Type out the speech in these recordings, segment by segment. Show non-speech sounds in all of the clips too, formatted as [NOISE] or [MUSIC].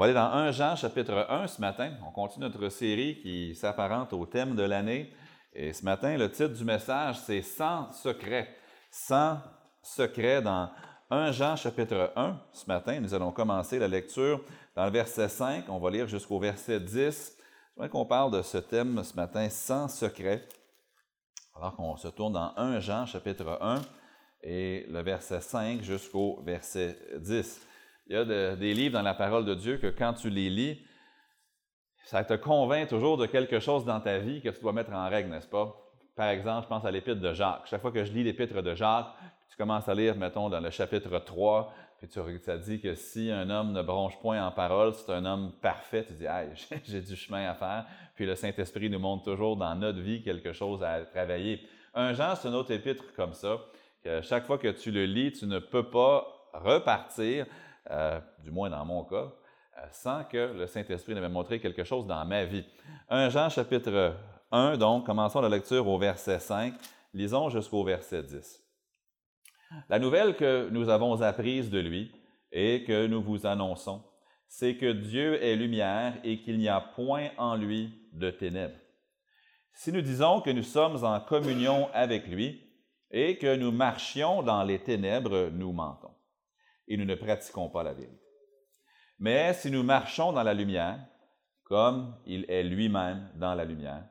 Va aller dans 1 Jean chapitre 1 ce matin. On continue notre série qui s'apparente au thème de l'année. Et ce matin, le titre du message, c'est Sans secret. Sans secret dans 1 Jean chapitre 1. Ce matin, nous allons commencer la lecture dans le verset 5. On va lire jusqu'au verset 10. Je qu'on parle de ce thème ce matin, sans secret. Alors qu'on se tourne dans 1 Jean chapitre 1 et le verset 5 jusqu'au verset 10. Il y a des livres dans la parole de Dieu que quand tu les lis, ça te convainc toujours de quelque chose dans ta vie que tu dois mettre en règle, n'est-ce pas? Par exemple, je pense à l'épître de Jacques. Chaque fois que je lis l'épître de Jacques, tu commences à lire, mettons, dans le chapitre 3, puis tu, ça dit que si un homme ne bronche point en parole, c'est un homme parfait. Tu dis, ah, [LAUGHS] j'ai du chemin à faire. Puis le Saint-Esprit nous montre toujours dans notre vie quelque chose à travailler. Un Jean, c'est un autre épître comme ça, que chaque fois que tu le lis, tu ne peux pas repartir, euh, du moins dans mon cas, euh, sans que le Saint-Esprit ne m'ait montré quelque chose dans ma vie. Un Jean chapitre 1, donc, commençons la lecture au verset 5, lisons jusqu'au verset 10. La nouvelle que nous avons apprise de lui et que nous vous annonçons, c'est que Dieu est lumière et qu'il n'y a point en lui de ténèbres. Si nous disons que nous sommes en communion avec lui et que nous marchions dans les ténèbres, nous mentons et nous ne pratiquons pas la vérité. Mais si nous marchons dans la lumière, comme il est lui-même dans la lumière,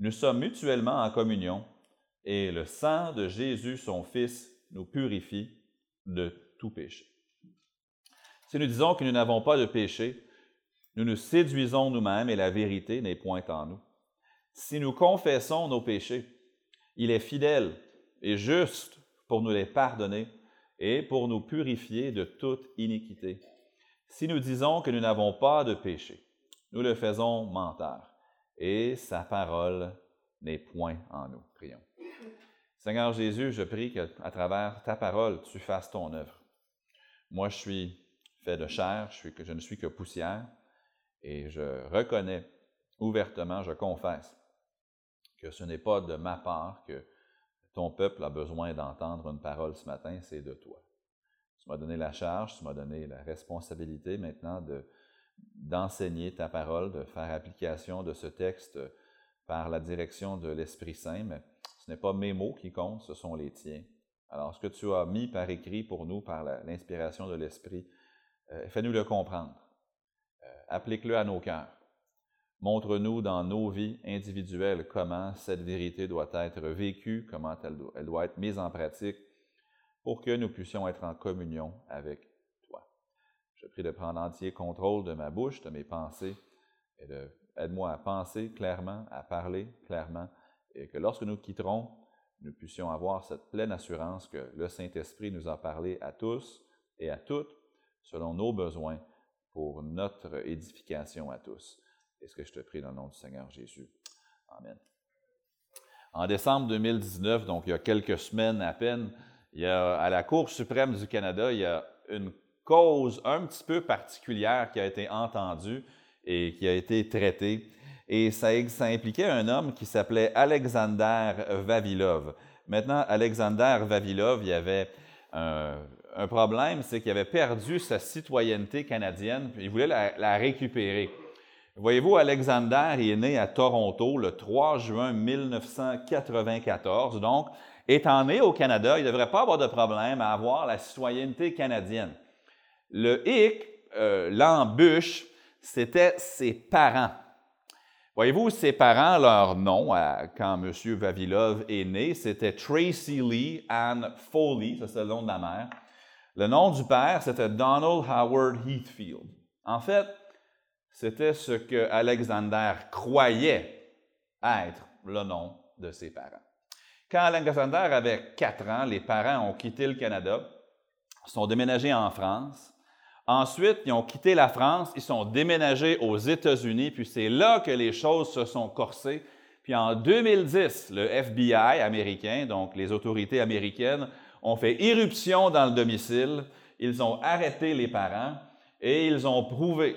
nous sommes mutuellement en communion et le sang de Jésus, son Fils, nous purifie de tout péché. Si nous disons que nous n'avons pas de péché, nous nous séduisons nous-mêmes et la vérité n'est point en nous. Si nous confessons nos péchés, il est fidèle et juste pour nous les pardonner et pour nous purifier de toute iniquité. Si nous disons que nous n'avons pas de péché, nous le faisons menteur et sa parole n'est point en nous. Prions. Seigneur Jésus, je prie qu'à travers ta parole, tu fasses ton œuvre. Moi, je suis fait de chair, je, je ne suis que poussière, et je reconnais ouvertement, je confesse que ce n'est pas de ma part que ton peuple a besoin d'entendre une parole ce matin, c'est de toi. Tu m'as donné la charge, tu m'as donné la responsabilité maintenant de, d'enseigner ta parole, de faire application de ce texte par la direction de l'Esprit Saint, mais ce n'est pas mes mots qui comptent, ce sont les tiens. Alors, ce que tu as mis par écrit pour nous, par l'inspiration de l'Esprit, euh, fais-nous le comprendre. Euh, applique-le à nos cœurs. Montre-nous dans nos vies individuelles comment cette vérité doit être vécue, comment elle doit, être mise en pratique pour que nous puissions être en communion avec toi. Je prie de prendre entier contrôle de ma bouche, de mes pensées, et de aide-moi à penser clairement, à parler clairement, et que lorsque nous quitterons, nous puissions avoir cette pleine assurance que le Saint-Esprit nous a parlé à tous et à toutes selon nos besoins pour notre édification à tous. Est ce que je te prie dans le nom du Seigneur Jésus. Amen. En décembre 2019, donc il y a quelques semaines à peine, il y a, à la Cour suprême du Canada, il y a une cause un petit peu particulière qui a été entendue et qui a été traitée. Et ça, impliquait un homme qui s'appelait Alexander Vavilov. Maintenant, Alexander Vavilov, il y avait un, problème, c'est qu'il avait perdu sa citoyenneté canadienne, il voulait la, récupérer. Voyez-vous, Alexander est né à Toronto le 3 juin 1994. Donc, étant né au Canada, il ne devrait pas avoir de problème à avoir la citoyenneté canadienne. Le hic, euh, l'embûche, c'était ses parents. Voyez-vous, ses parents, leur nom, quand M. Vavilov est né, c'était Tracy Lee Ann Foley, ça c'est le nom de la mère. Le nom du père, c'était Donald Howard Heathfield. En fait, c'était ce que Alexander croyait être le nom de ses parents. Quand Alexander avait quatre ans, les parents ont quitté le Canada, sont déménagés en France, Ensuite, ils ont quitté la France, ils sont déménagés aux États-Unis, puis c'est là que les choses se sont corsées. Puis en 2010, le FBI américain, donc les autorités américaines, ont fait irruption dans le domicile, ils ont arrêté les parents et ils ont prouvé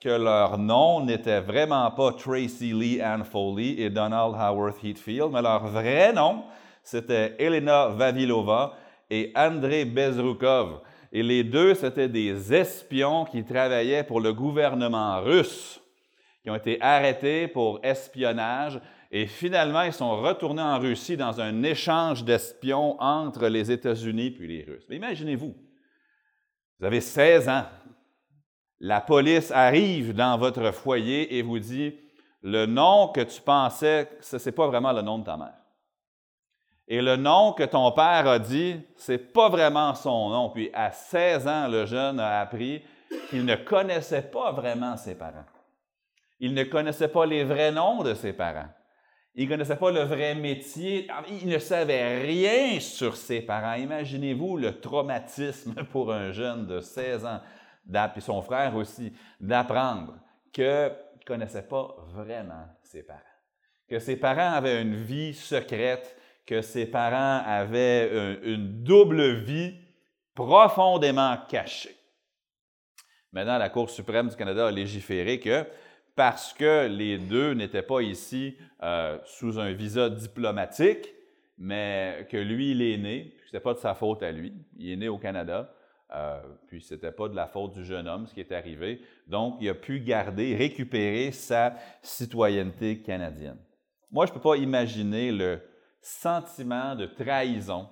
que leur nom n'était vraiment pas Tracy Lee Ann Foley et Donald Howard Heathfield, mais leur vrai nom, c'était Elena Vavilova et Andrei Bezrukov. Et les deux, c'était des espions qui travaillaient pour le gouvernement russe, qui ont été arrêtés pour espionnage. Et finalement, ils sont retournés en Russie dans un échange d'espions entre les États-Unis puis les Russes. imaginez-vous, vous avez 16 ans, la police arrive dans votre foyer et vous dit, le nom que tu pensais, ce n'est pas vraiment le nom de ta mère. Et le nom que ton père a dit, ce n'est pas vraiment son nom. Puis à 16 ans, le jeune a appris qu'il ne connaissait pas vraiment ses parents. Il ne connaissait pas les vrais noms de ses parents. Il ne connaissait pas le vrai métier. Il ne savait rien sur ses parents. Imaginez-vous le traumatisme [LAUGHS] pour un jeune de 16 ans, puis son frère aussi, d'apprendre qu'il ne connaissait pas vraiment ses parents. Que ses parents avaient une vie secrète que ses parents avaient une double vie profondément cachée. Maintenant, la Cour suprême du Canada a légiféré que parce que les deux n'étaient pas ici euh, sous un visa diplomatique, mais que lui, il est né, ce n'était pas de sa faute à lui, il est né au Canada, euh, puis ce n'était pas de la faute du jeune homme ce qui est arrivé, donc il a pu garder, récupérer sa citoyenneté canadienne. Moi, je ne peux pas imaginer le, sentiment de trahison,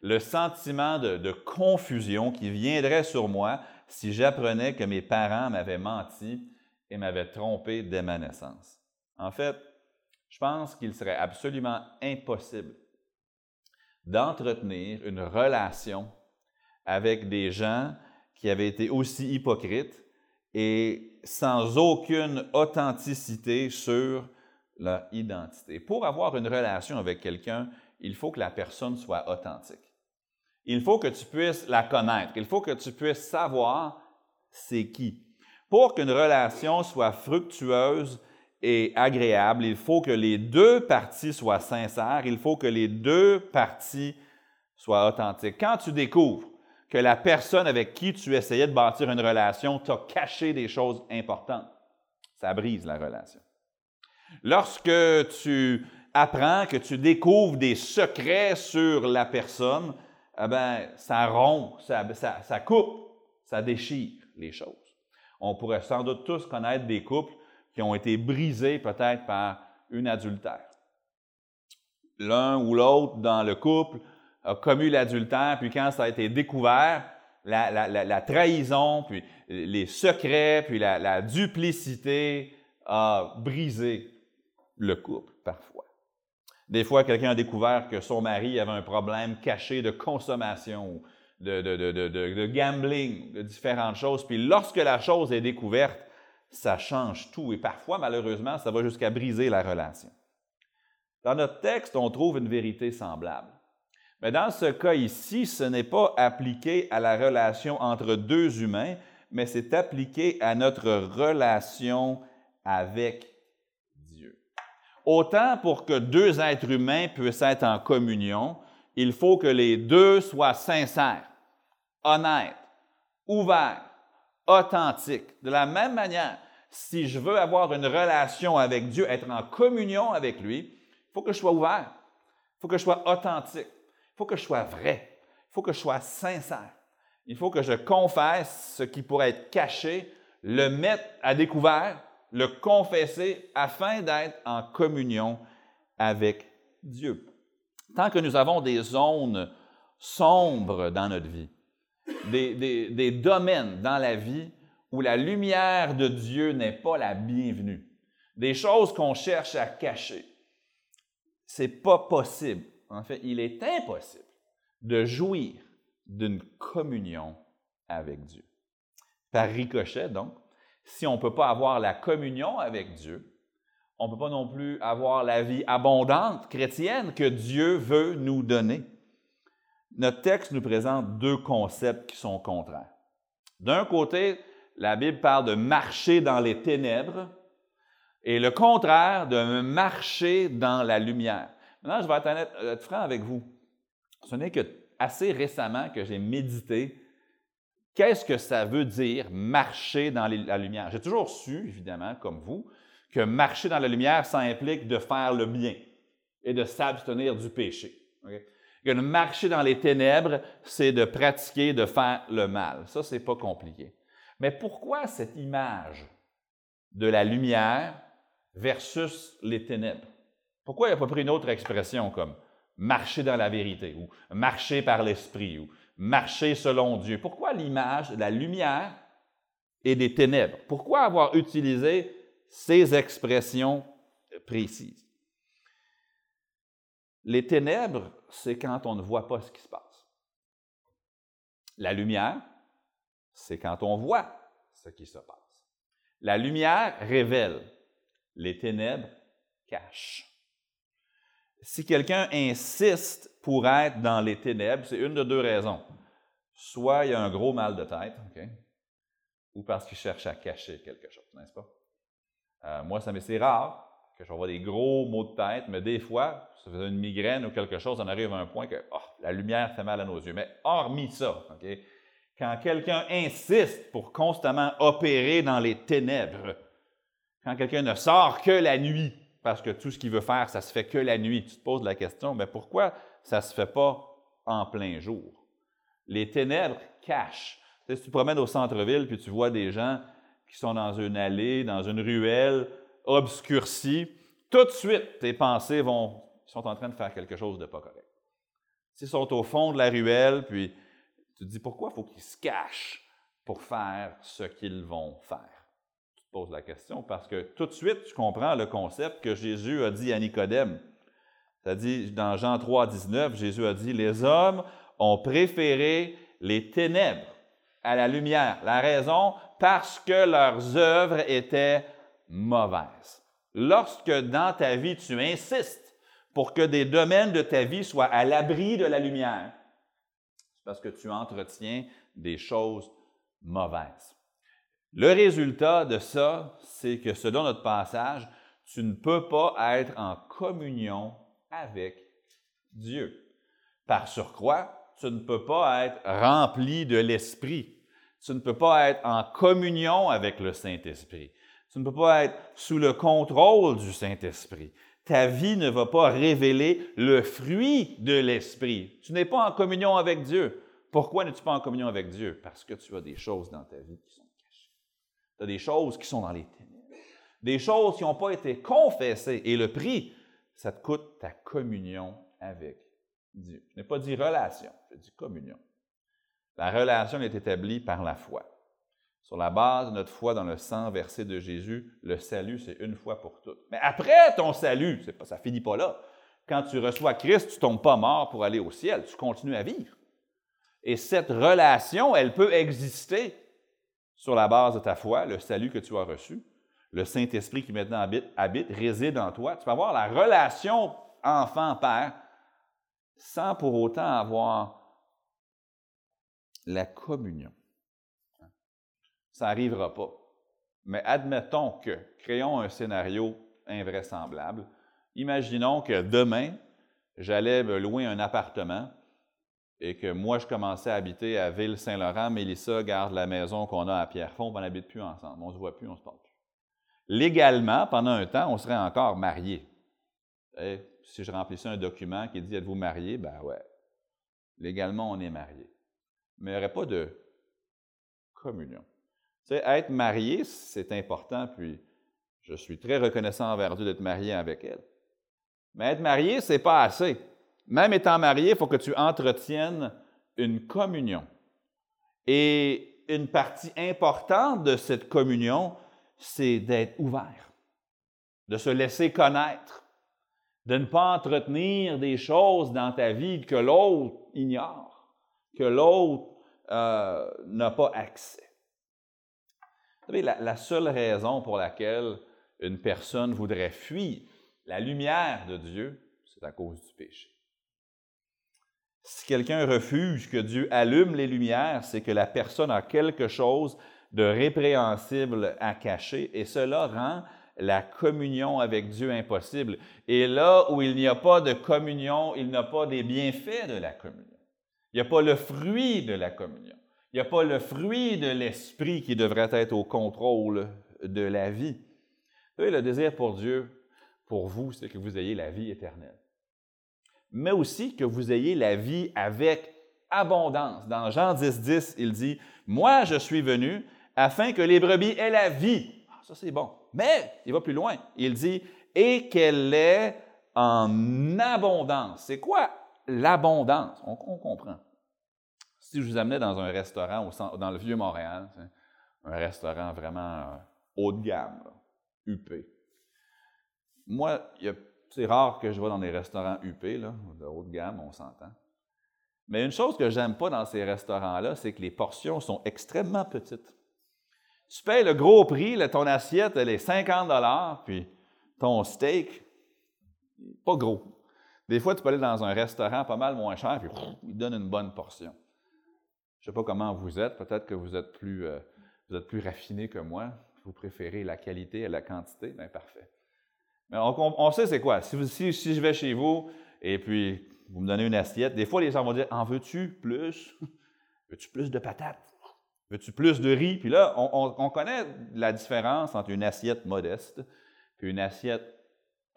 le sentiment de, confusion qui viendrait sur moi si j'apprenais que mes parents m'avaient menti et m'avaient trompé dès ma naissance. En fait, je pense qu'il serait absolument impossible d'entretenir une relation avec des gens qui avaient été aussi hypocrites et sans aucune authenticité sur leur identité. Pour avoir une relation avec quelqu'un, il faut que la personne soit authentique. Il faut que tu puisses la connaître. Il faut que tu puisses savoir c'est qui. Pour qu'une relation soit fructueuse et agréable, il faut que les deux parties soient sincères. Il faut que les deux parties soient authentiques. Quand tu découvres que la personne avec qui tu essayais de bâtir une relation t'a caché des choses importantes, ça brise la relation. Lorsque tu apprends, que tu découvres des secrets sur la personne, eh ben, ça rompt, ça, coupe, ça déchire les choses. On pourrait sans doute tous connaître des couples qui ont été brisés peut-être par une adultère. L'un ou l'autre dans le couple a commis l'adultère, puis quand ça a été découvert, la, trahison, puis les secrets, puis la, duplicité a brisé le couple, parfois. Des fois, quelqu'un a découvert que son mari avait un problème caché de consommation, de, de, gambling, de différentes choses. Puis lorsque la chose est découverte, ça change tout. Et parfois, malheureusement, ça va jusqu'à briser la relation. Dans notre texte, on trouve une vérité semblable. Mais dans ce cas ici, ce n'est pas appliqué à la relation entre deux humains, mais c'est appliqué à notre relation avec Autant pour que deux êtres humains puissent être en communion, il faut que les deux soient sincères, honnêtes, ouverts, authentiques. De la même manière, si je veux avoir une relation avec Dieu, être en communion avec lui, il faut que je sois ouvert, il faut que je sois authentique, faut que je sois vrai, il faut que je sois sincère. Il faut que je confesse ce qui pourrait être caché, le mettre à découvert le confesser afin d'être en communion avec Dieu. Tant que nous avons des zones sombres dans notre vie, des, domaines dans la vie où la lumière de Dieu n'est pas la bienvenue, des choses qu'on cherche à cacher, c'est pas possible. En fait, il est impossible de jouir d'une communion avec Dieu. Par ricochet, donc, si on ne peut pas avoir la communion avec Dieu, on ne peut pas non plus avoir la vie abondante chrétienne que Dieu veut nous donner. Notre texte nous présente deux concepts qui sont contraires. D'un côté, la Bible parle de marcher dans les ténèbres et le contraire de marcher dans la lumière. Maintenant, je vais être, être franc avec vous. Ce n'est que assez récemment que j'ai médité qu'est-ce que ça veut dire marcher dans la lumière. J'ai toujours su, évidemment, comme vous, que marcher dans la lumière, ça implique de faire le bien et de s'abstenir du péché. Que marcher dans les ténèbres, c'est de pratiquer, de faire le mal. Ça, c'est pas compliqué. Mais pourquoi cette image de la lumière versus les ténèbres? Pourquoi il n'a pas pris une autre expression comme marcher dans la vérité ou marcher par l'esprit ou marcher selon Dieu? Pourquoi l'image de la lumière et des ténèbres? Pourquoi avoir utilisé ces expressions précises? Les ténèbres, c'est quand on ne voit pas ce qui se passe. La lumière, c'est quand on voit ce qui se passe. La lumière révèle, les ténèbres cachent. Si quelqu'un insiste pour être dans les ténèbres, c'est une de deux raisons. Soit il a un gros mal de tête, ou parce qu'il cherche à cacher quelque chose, n'est-ce pas? Euh, moi, ça c'est rare que je vois des gros maux de tête, mais des fois, ça fait une migraine ou quelque chose, on arrive à un point que oh, la lumière fait mal à nos yeux. Mais hormis ça, OK? quand quelqu'un insiste pour constamment opérer dans les ténèbres, quand quelqu'un ne sort que la nuit, parce que tout ce qu'il veut faire, ça se fait que la nuit, tu te poses la question, mais pourquoi ça ne se fait pas en plein jour? Les ténèbres cachent. Si tu te promènes au centre-ville puis tu vois des gens qui sont dans une allée, dans une ruelle obscurcie, tout de suite, tes pensées vont, sont en train de faire quelque chose de pas correct. S'ils sont au fond de la ruelle, puis tu te dis pourquoi il faut qu'ils se cachent pour faire ce qu'ils vont faire? Poses la question parce que tout de suite, tu comprends le concept que Jésus a dit à Nicodème. C'est-à-dire, dans Jean 3, 19, Jésus a dit Les hommes ont préféré les ténèbres à la lumière. La raison, parce que leurs œuvres étaient mauvaises. Lorsque dans ta vie, tu insistes pour que des domaines de ta vie soient à l'abri de la lumière, parce que tu entretiens des choses mauvaises. Le résultat de ça, c'est que selon notre passage, tu ne peux pas être en communion avec Dieu. Par surcroît, tu ne peux pas être rempli de l'Esprit. Tu ne peux pas être en communion avec le Saint-Esprit. Tu ne peux pas être sous le contrôle du Saint-Esprit. Ta vie ne va pas révéler le fruit de l'Esprit. Tu n'es pas en communion avec Dieu. Pourquoi n'es-tu pas en communion avec Dieu? Parce que tu as des choses dans ta vie qui sont. Tu as des choses qui sont dans les ténèbres. Des choses qui n'ont pas été confessées. Et le prix, ça te coûte ta communion avec Dieu. Je n'ai pas dit relation, je dis communion. La relation est établie par la foi. Sur la base de notre foi dans le sang versé de Jésus, le salut, c'est une fois pour toutes. Mais après ton salut, ça ne finit pas là. Quand tu reçois Christ, tu ne tombes pas mort pour aller au ciel, tu continues à vivre. Et cette relation, elle peut exister sur la base de ta foi, le salut que tu as reçu, le Saint-Esprit qui maintenant habite, habite, réside en toi. Tu peux avoir la relation enfant-père sans pour autant avoir la communion. Ça n'arrivera pas. Mais admettons que, créons un scénario invraisemblable. Imaginons que demain, j'allais me louer un appartement et que moi, je commençais à habiter à Ville-Saint-Laurent, Mélissa garde la maison qu'on a à Pierrefonds, on n'habite plus ensemble. On ne se voit plus, on ne se parle plus. Légalement, pendant un temps, on serait encore mariés. si je remplissais un document qui dit Êtes-vous mariés? Ben ouais. Légalement, on est mariés. Mais il n'y aurait pas de communion. Tu sais, être marié, c'est important, puis je suis très reconnaissant envers Dieu d'être marié avec elle. Mais être marié, ce n'est pas assez. Même étant marié, il faut que tu entretiennes une communion. Et une partie importante de cette communion, c'est d'être ouvert, de se laisser connaître, de ne pas entretenir des choses dans ta vie que l'autre ignore, que l'autre euh, n'a pas accès. Vous savez, la seule raison pour laquelle une personne voudrait fuir la lumière de Dieu, c'est à cause du péché Si quelqu'un refuse que Dieu allume les lumières, c'est que la personne a quelque chose de répréhensible à cacher et cela rend la communion avec Dieu impossible. Et là où il n'y a pas de communion, il n'y a pas des bienfaits de la communion. Il n'y a pas le fruit de la communion. Il n'y a pas le fruit de l'esprit qui devrait être au contrôle de la vie. le désir pour Dieu, pour vous, c'est que vous ayez la vie éternelle. Mais aussi que vous ayez la vie avec abondance. Dans Jean 10, 10, il dit, Moi je suis venu afin que les brebis aient la vie. Ah, ça c'est bon. Mais il va plus loin. Il dit, et qu'elle est en abondance. C'est quoi l'abondance? On, comprend. Si je vous amenais dans un restaurant dans le vieux Montréal, un restaurant vraiment euh, haut de gamme, UP. Moi, c'est rare que je vais dans des restaurants UP, de haut de gamme, on s'entend. Mais une chose que j'aime pas dans ces restaurants-là, c'est que les portions sont extrêmement petites. Tu payes le gros prix, ton assiette, elle est 50 puis ton steak, pas gros. Des fois, tu peux aller dans un restaurant pas mal moins cher, puis il donne une bonne portion. Je ne sais pas comment vous êtes, peut-être que vous êtes plus, euh, plus raffiné que moi, vous préférez la qualité à la quantité, bien parfait. Mais on, sait c'est quoi. Si, je vais chez vous et puis vous me donnez une assiette, des fois les gens vont dire En veux-tu plus? Veux-tu plus de patates? Veux-tu plus de riz? Puis là, on, connaît la différence entre une assiette modeste et une assiette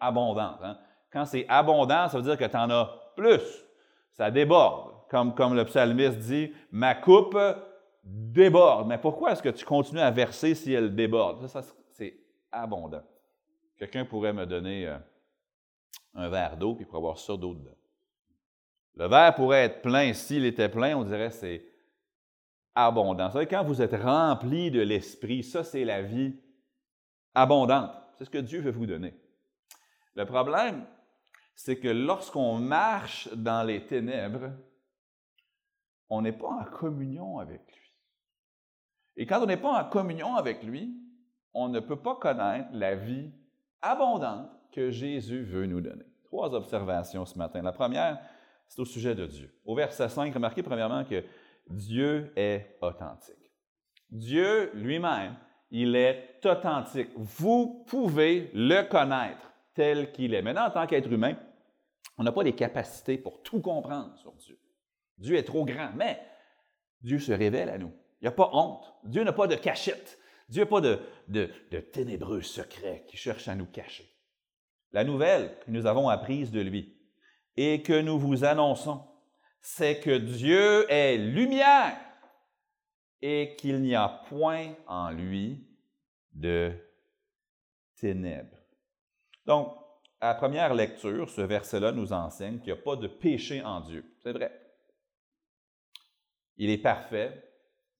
abondante. Hein. Quand c'est abondant, ça veut dire que tu en as plus. Ça déborde. Comme, comme le psalmiste dit, ma coupe déborde. Mais pourquoi est-ce que tu continues à verser si elle déborde? Ça, c'est abondant. Quelqu'un pourrait me donner euh, un verre d'eau, puis il pourrait avoir ça d'eau dedans. Le verre pourrait être plein. S'il était plein, on dirait c'est abondant. Vous savez, quand vous êtes rempli de l'Esprit, ça, c'est la vie abondante. C'est ce que Dieu veut vous donner. Le problème, c'est que lorsqu'on marche dans les ténèbres, on n'est pas en communion avec lui. Et quand on n'est pas en communion avec lui, on ne peut pas connaître la vie abondante que Jésus veut nous donner. Trois observations ce matin. La première, c'est au sujet de Dieu. Au verset 5, remarquez premièrement que Dieu est authentique. Dieu lui-même, il est authentique. Vous pouvez le connaître tel qu'il est. Maintenant, en tant qu'être humain, on n'a pas les capacités pour tout comprendre sur Dieu. Dieu est trop grand, mais Dieu se révèle à nous. Il n'y a pas honte. Dieu n'a pas de cachette. Dieu n'a pas de, ténébreux secrets qui cherchent à nous cacher. La nouvelle que nous avons apprise de lui et que nous vous annonçons, c'est que Dieu est lumière et qu'il n'y a point en lui de ténèbres. Donc, à la première lecture, ce verset-là nous enseigne qu'il n'y a pas de péché en Dieu. C'est vrai. Il est parfait,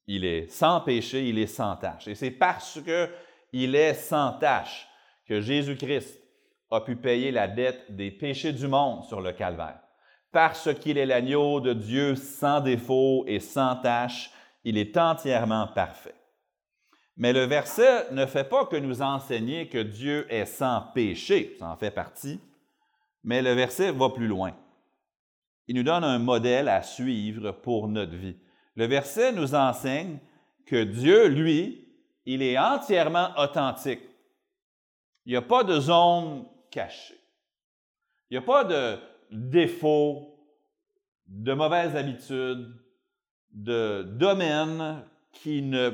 il est sans péché, il est sans tâche. Et c'est parce qu'il est sans tâche que Jésus-Christ a pu payer la dette des péchés du monde sur le calvaire. Parce qu'il est l'agneau de Dieu sans défaut et sans tâche, il est entièrement parfait. Mais le verset ne fait pas que nous enseigner que Dieu est sans péché, ça en fait partie, mais le verset va plus loin. Il nous donne un modèle à suivre pour notre vie. Le verset nous enseigne que Dieu, lui, il est entièrement authentique. Il n'y a pas de zone cachée. Il n'y a pas de défauts, de mauvaises habitudes, de domaines qui, ne,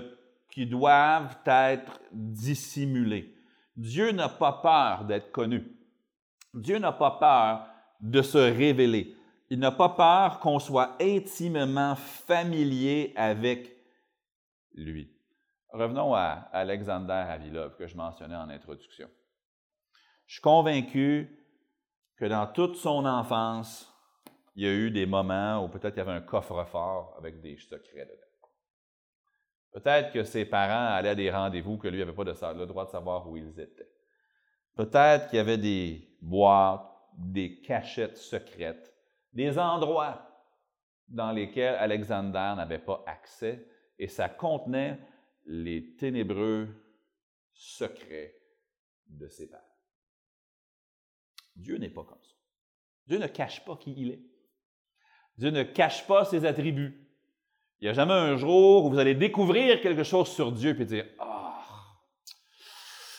qui doivent être dissimulés. Dieu n'a pas peur d'être connu. Dieu n'a pas peur de se révéler. Il n'a pas peur qu'on soit intimement familier avec lui. Revenons à Alexander Avilov que je mentionnais en introduction. Je suis convaincu que dans toute son enfance, il y a eu des moments où peut-être il y avait un coffre-fort avec des secrets dedans. Peut-être que ses parents allaient à des rendez-vous que lui n'avait pas le droit de savoir où ils étaient. Peut-être qu'il y avait des boîtes, des cachettes secrètes, des endroits dans lesquels Alexander n'avait pas accès et ça contenait les ténébreux secrets de ses parents. Dieu n'est pas comme ça. Dieu ne cache pas qui il est. Dieu ne cache pas ses attributs. Il n'y a jamais un jour où vous allez découvrir quelque chose sur Dieu et dire Ah,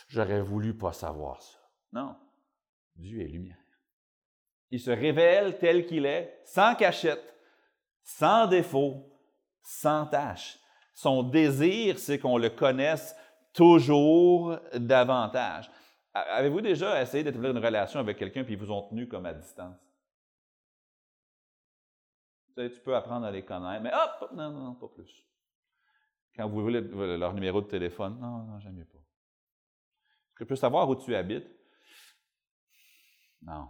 j'aurais voulu pas savoir ça. Non, Dieu est lumière. Il se révèle tel qu'il est, sans cachette, sans défaut, sans tâche. Son désir, c'est qu'on le connaisse toujours davantage. Avez-vous déjà essayé d'établir une relation avec quelqu'un puis ils vous ont tenu comme à distance? Tu, peux apprendre à les connaître, mais hop, non, non, pas plus. Quand vous voulez leur numéro de téléphone, non, non, j'aime mieux pas. Est-ce que je peux savoir où tu habites? Non.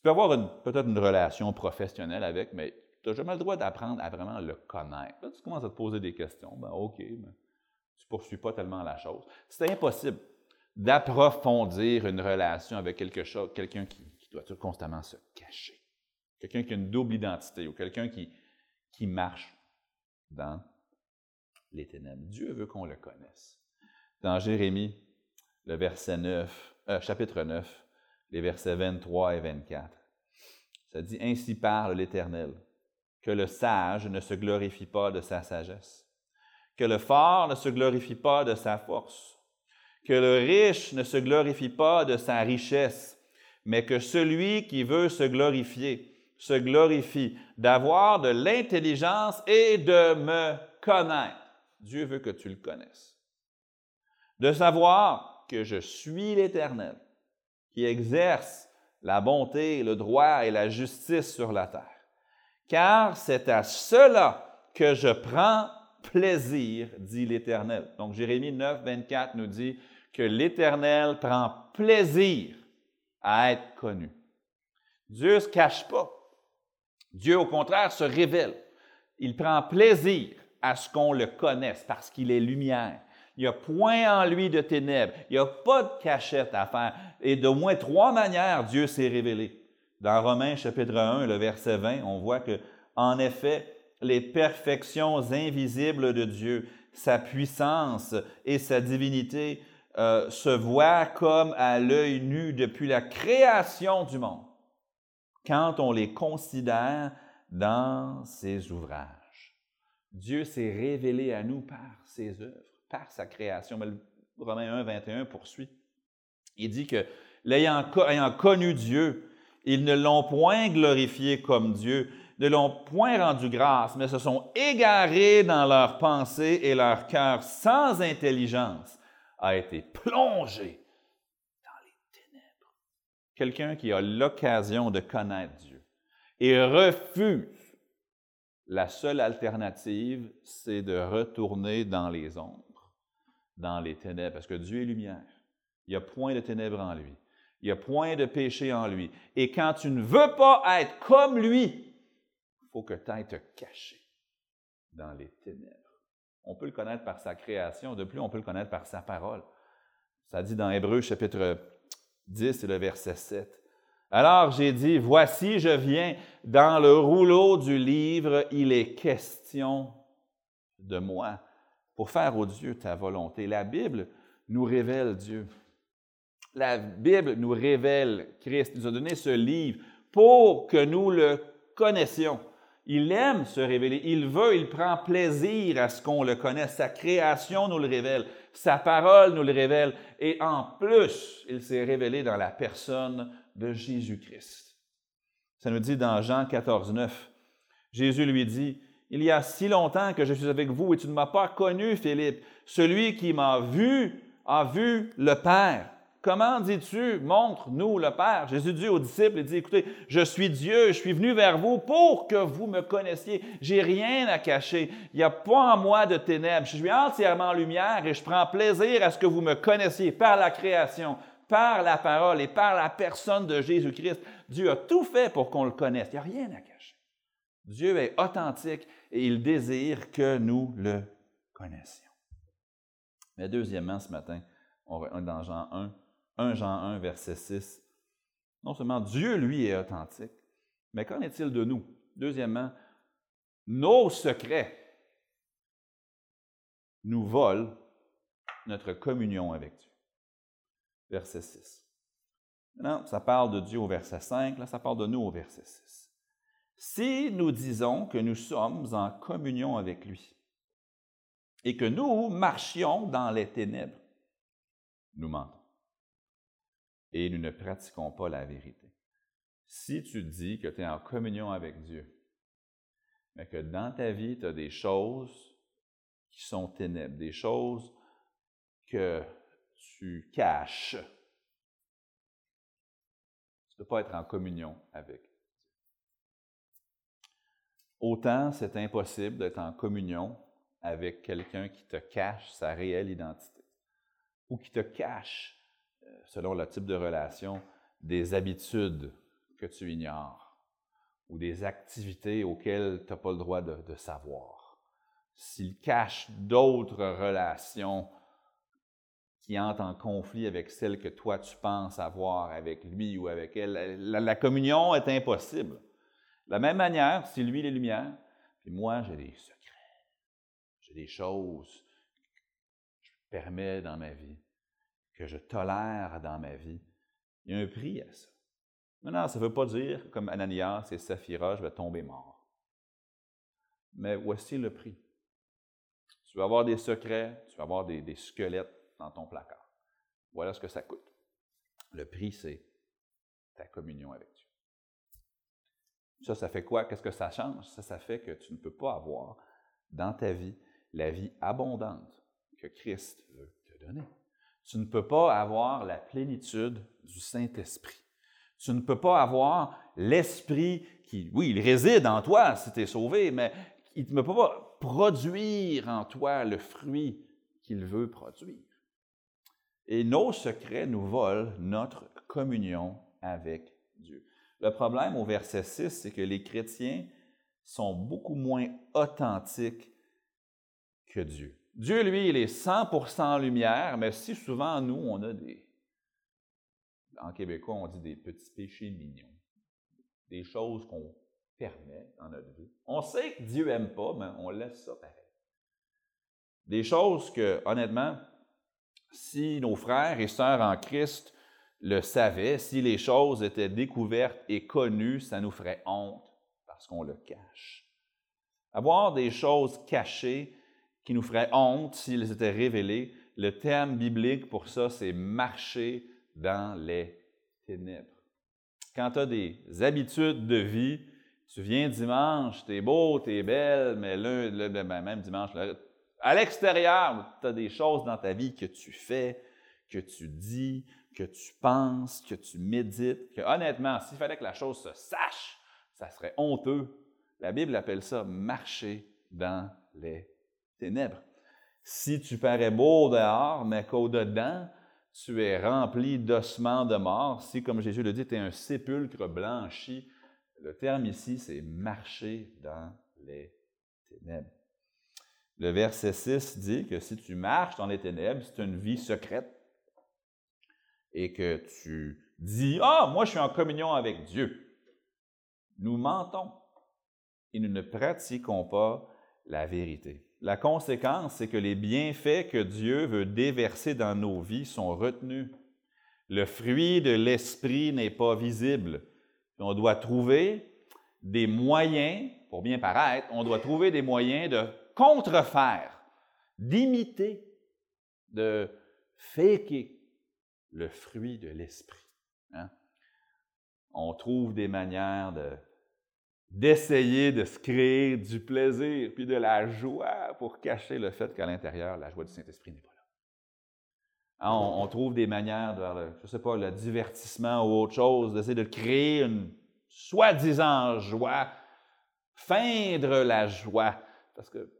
Tu peux avoir peut-être une relation professionnelle avec, mais tu n'as jamais le droit d'apprendre à vraiment le connaître. Là, tu commences à te poser des questions. Ben, OK, mais tu ne poursuis pas tellement la chose. C'est impossible d'approfondir une relation avec quelque chose, quelqu'un qui, qui doit constamment se cacher. Quelqu'un qui a une double identité ou quelqu'un qui, qui marche dans les ténèbres. Dieu veut qu'on le connaisse. Dans Jérémie, le verset 9, euh, chapitre 9, les versets 23 et 24, ça dit Ainsi parle l'Éternel, que le sage ne se glorifie pas de sa sagesse, que le fort ne se glorifie pas de sa force, que le riche ne se glorifie pas de sa richesse, mais que celui qui veut se glorifier se glorifie d'avoir de l'intelligence et de me connaître. Dieu veut que tu le connaisses. De savoir que je suis l'Éternel, qui exerce la bonté, le droit et la justice sur la terre. Car c'est à cela que je prends plaisir, dit l'Éternel. Donc Jérémie 9, 24 nous dit que l'Éternel prend plaisir à être connu. Dieu ne se cache pas. Dieu, au contraire, se révèle. Il prend plaisir à ce qu'on le connaisse parce qu'il est lumière. Il n'y a point en lui de ténèbres. Il n'y a pas de cachette à faire. Et de moins trois manières, Dieu s'est révélé. Dans Romains chapitre 1, le verset 20, on voit que, en effet, les perfections invisibles de Dieu, sa puissance et sa divinité euh, se voient comme à l'œil nu depuis la création du monde quand on les considère dans ses ouvrages. Dieu s'est révélé à nous par ses œuvres, par sa création. Mais Romains 1, 21 poursuit. Il dit que, l'ayant ayant connu Dieu, ils ne l'ont point glorifié comme Dieu, ne l'ont point rendu grâce, mais se sont égarés dans leurs pensées et leur cœur sans intelligence a été plongé quelqu'un qui a l'occasion de connaître Dieu et refuse, la seule alternative, c'est de retourner dans les ombres, dans les ténèbres, parce que Dieu est lumière. Il n'y a point de ténèbres en lui. Il n'y a point de péché en lui. Et quand tu ne veux pas être comme lui, il faut que tu ailles te cacher dans les ténèbres. On peut le connaître par sa création, de plus, on peut le connaître par sa parole. Ça dit dans Hébreu chapitre 10 et le verset 7. Alors j'ai dit, voici, je viens, dans le rouleau du livre, il est question de moi pour faire au Dieu ta volonté. La Bible nous révèle Dieu. La Bible nous révèle Christ. Il nous a donné ce livre pour que nous le connaissions. Il aime se révéler. Il veut, il prend plaisir à ce qu'on le connaisse. Sa création nous le révèle. Sa parole nous le révèle. Et en plus, il s'est révélé dans la personne de Jésus-Christ. Ça nous dit dans Jean 14, 9, Jésus lui dit, Il y a si longtemps que je suis avec vous et tu ne m'as pas connu, Philippe. Celui qui m'a vu a vu le Père. Comment dis-tu, montre-nous le Père? Jésus dit aux disciples, il dit, écoutez, je suis Dieu, je suis venu vers vous pour que vous me connaissiez. J'ai rien à cacher. Il n'y a pas en moi de ténèbres. Je suis entièrement lumière et je prends plaisir à ce que vous me connaissiez par la création, par la parole et par la personne de Jésus-Christ. Dieu a tout fait pour qu'on le connaisse. Il n'y a rien à cacher. Dieu est authentique et il désire que nous le connaissions. Mais deuxièmement, ce matin, on est dans Jean 1, 1 Jean 1, verset 6. Non seulement Dieu, lui, est authentique, mais qu'en est-il de nous? Deuxièmement, nos secrets nous volent notre communion avec Dieu. Verset 6. Non, ça parle de Dieu au verset 5, là, ça parle de nous au verset 6. Si nous disons que nous sommes en communion avec lui et que nous marchions dans les ténèbres, nous mentons et nous ne pratiquons pas la vérité. Si tu dis que tu es en communion avec Dieu, mais que dans ta vie, tu as des choses qui sont ténèbres, des choses que tu caches, tu ne peux pas être en communion avec. Autant c'est impossible d'être en communion avec quelqu'un qui te cache sa réelle identité ou qui te cache selon le type de relation, des habitudes que tu ignores ou des activités auxquelles tu n'as pas le droit de, savoir. S'il cache d'autres relations qui entrent en conflit avec celles que toi tu penses avoir avec lui ou avec elle, la, communion est impossible. De la même manière, si lui il est lumière, puis moi j'ai des secrets, j'ai des choses que je permets dans ma vie, que je tolère dans ma vie, il y a un prix à ça. Maintenant, ça ne veut pas dire, comme Ananias et Saphira, je vais tomber mort. Mais voici le prix. Tu vas avoir des secrets, tu vas avoir des, des squelettes dans ton placard. Voilà ce que ça coûte. Le prix, c'est ta communion avec Dieu. Ça, ça fait quoi? Qu'est-ce que ça change? Ça, ça fait que tu ne peux pas avoir dans ta vie la vie abondante que Christ veut te donner. Tu ne peux pas avoir la plénitude du Saint-Esprit. Tu ne peux pas avoir l'Esprit qui, oui, il réside en toi si tu es sauvé, mais il ne peut pas produire en toi le fruit qu'il veut produire. Et nos secrets nous volent notre communion avec Dieu. Le problème au verset 6, c'est que les chrétiens sont beaucoup moins authentiques que Dieu. Dieu, lui, il est 100% lumière, mais si souvent, nous, on a des, en québécois, on dit des petits péchés mignons, des choses qu'on permet dans notre vie. On sait que Dieu n'aime pas, mais on laisse ça pareil. Des choses que, honnêtement, si nos frères et sœurs en Christ le savaient, si les choses étaient découvertes et connues, ça nous ferait honte parce qu'on le cache. Avoir des choses cachées, qui nous ferait honte s'ils étaient révélés. Le terme biblique pour ça, c'est marcher dans les ténèbres. Quand tu as des habitudes de vie, tu viens dimanche, tu es beau, tu es belle, mais le, ben, même dimanche, à l'extérieur, tu as des choses dans ta vie que tu fais, que tu dis, que tu penses, que tu médites, que honnêtement, s'il fallait que la chose se sache, ça serait honteux. La Bible appelle ça marcher dans les ténèbres. Si tu parais beau dehors, mais qu'au-dedans, tu es rempli d'ossements de mort, si, comme Jésus le dit, tu es un sépulcre blanchi, le terme ici, c'est marcher dans les ténèbres. Le verset 6 dit que si tu marches dans les ténèbres, c'est une vie secrète et que tu dis Ah, moi je suis en communion avec Dieu. Nous mentons et nous ne pratiquons pas la vérité. La conséquence, c'est que les bienfaits que Dieu veut déverser dans nos vies sont retenus. Le fruit de l'esprit n'est pas visible. On doit trouver des moyens, pour bien paraître, on doit trouver des moyens de contrefaire, d'imiter, de faker le fruit de l'esprit. Hein. On trouve des manières de d'essayer de se créer du plaisir puis de la joie pour cacher le fait qu'à l'intérieur, la joie du Saint-Esprit n'est pas là. Hein, on, trouve des manières de, je ne sais pas, le divertissement ou autre chose, d'essayer de créer une soi-disant joie, feindre la joie, parce que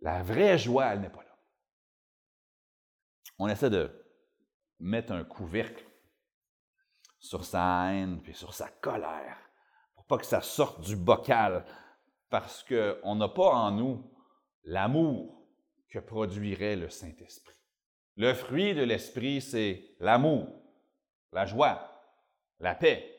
la vraie joie, elle n'est pas là. On essaie de mettre un couvercle sur sa haine puis sur sa colère pas que ça sorte du bocal, parce qu'on n'a pas en nous l'amour que produirait le Saint-Esprit. Le fruit de l'Esprit, c'est l'amour, la joie, la paix,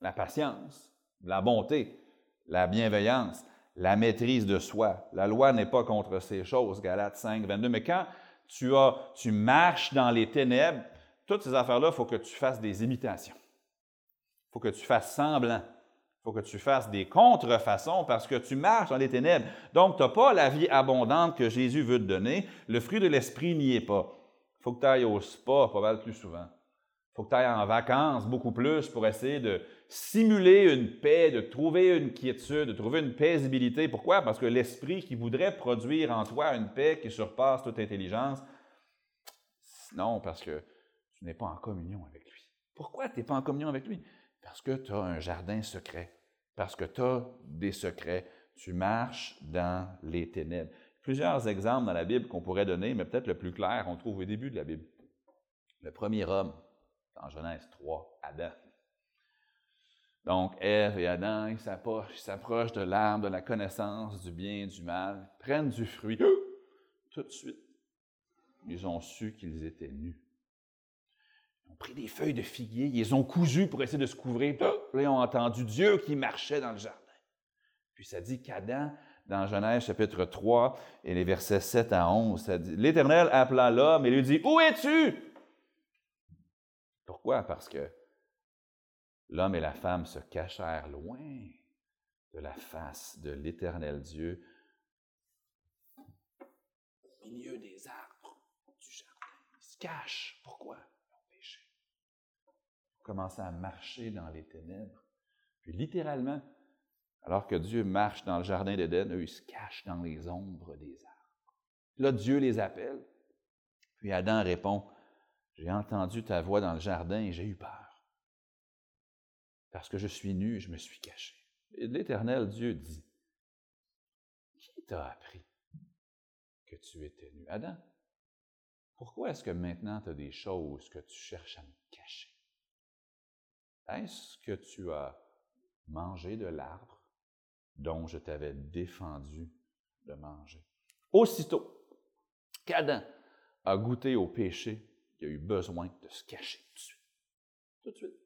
la patience, la bonté, la bienveillance, la maîtrise de soi. La loi n'est pas contre ces choses, Galates 5, 22. Mais quand tu, as, tu marches dans les ténèbres, toutes ces affaires-là, il faut que tu fasses des imitations. Il faut que tu fasses semblant. Il faut que tu fasses des contrefaçons parce que tu marches dans les ténèbres. Donc, tu n'as pas la vie abondante que Jésus veut te donner. Le fruit de l'esprit n'y est pas. Il faut que tu ailles au spa pas mal plus souvent. Il faut que tu ailles en vacances beaucoup plus pour essayer de simuler une paix, de trouver une quiétude, de trouver une paisibilité. Pourquoi? Parce que l'esprit qui voudrait produire en toi une paix qui surpasse toute intelligence, non, parce que tu n'es pas en communion avec lui. Pourquoi tu n'es pas en communion avec lui? Parce que tu as un jardin secret, parce que tu as des secrets. Tu marches dans les ténèbres. Plusieurs exemples dans la Bible qu'on pourrait donner, mais peut-être le plus clair, on trouve au début de la Bible. Le premier homme, dans Genèse 3, Adam. Donc, Ève et Adam, ils s'approchent de l'arbre de la connaissance du bien et du mal, prennent du fruit. [GASPS] Tout de suite, ils ont su qu'ils étaient nus. Ils ont pris des feuilles de figuier, ils ont cousues pour essayer de se couvrir. Là, ils ont entendu Dieu qui marchait dans le jardin. Puis ça dit qu'Adam, dans Genèse chapitre 3 et les versets 7 à 11, ça dit L'Éternel appela l'homme et lui dit Où es-tu? Pourquoi? Parce que l'homme et la femme se cachèrent loin de la face de l'Éternel Dieu au milieu des arbres du jardin. Ils se cachent. Pourquoi? Ils commencent à marcher dans les ténèbres. Puis littéralement, alors que Dieu marche dans le jardin d'Éden, eux, ils se cachent dans les ombres des arbres. Là, Dieu les appelle. Puis Adam répond, J'ai entendu ta voix dans le jardin et j'ai eu peur. Parce que je suis nu je me suis caché. Et l'Éternel Dieu dit, Qui t'a appris que tu étais nu? Adam, pourquoi est-ce que maintenant tu as des choses que tu cherches à me cacher? Est-ce que tu as mangé de l'arbre dont je t'avais défendu de manger? Aussitôt qu'Adam a goûté au péché, il a eu besoin de se cacher tout de suite. Tout de suite.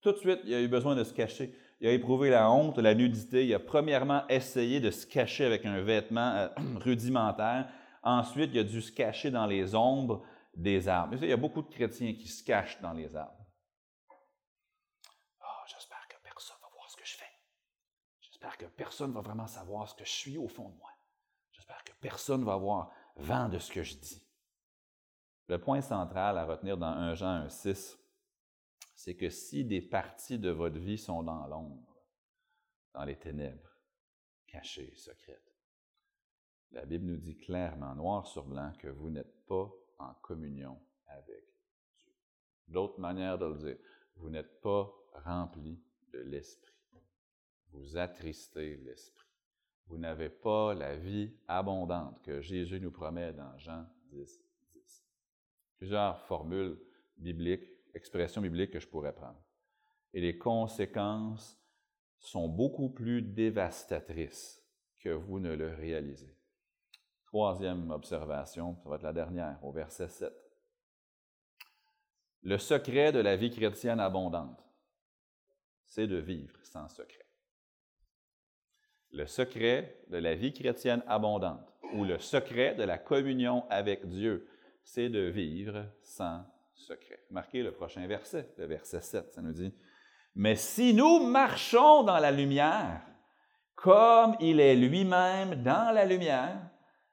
Tout de il a eu besoin de se cacher. Il a éprouvé la honte, la nudité. Il a premièrement essayé de se cacher avec un vêtement euh, [CLEARS THROAT] rudimentaire. Ensuite, il a dû se cacher dans les ombres des arbres. il y a beaucoup de chrétiens qui se cachent dans les arbres. Oh, j'espère que personne va voir ce que je fais. J'espère que personne va vraiment savoir ce que je suis au fond de moi. J'espère que personne va avoir vent de ce que je dis. Le point central à retenir dans 1 Jean 1,6, c'est que si des parties de votre vie sont dans l'ombre, dans les ténèbres, cachées, secrètes, la Bible nous dit clairement, noir sur blanc, que vous n'êtes pas en communion avec Dieu. D'autre manière de le dire, vous n'êtes pas rempli de l'Esprit. Vous attristez l'Esprit. Vous n'avez pas la vie abondante que Jésus nous promet dans Jean 10, 10. Plusieurs formules bibliques expression biblique que je pourrais prendre. Et les conséquences sont beaucoup plus dévastatrices que vous ne le réalisez. Troisième observation, ça va être la dernière, au verset 7. Le secret de la vie chrétienne abondante, c'est de vivre sans secret. Le secret de la vie chrétienne abondante, ou le secret de la communion avec Dieu, c'est de vivre sans secret. Marquez le prochain verset, le verset 7, ça nous dit, Mais si nous marchons dans la lumière, comme il est lui-même dans la lumière,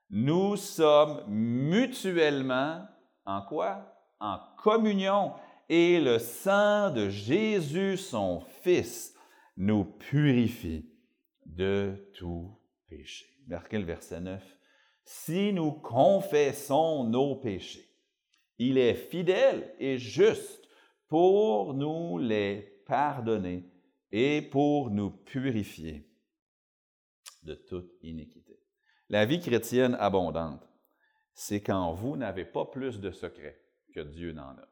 nous sommes mutuellement en quoi? En communion. Et le sang de Jésus, son Fils, nous purifie de tout péché. Marquez le verset 9. Si nous confessons nos péchés, il est fidèle et juste pour nous les pardonner et pour nous purifier de toute iniquité. La vie chrétienne abondante, c'est quand vous n'avez pas plus de secrets que Dieu n'en a.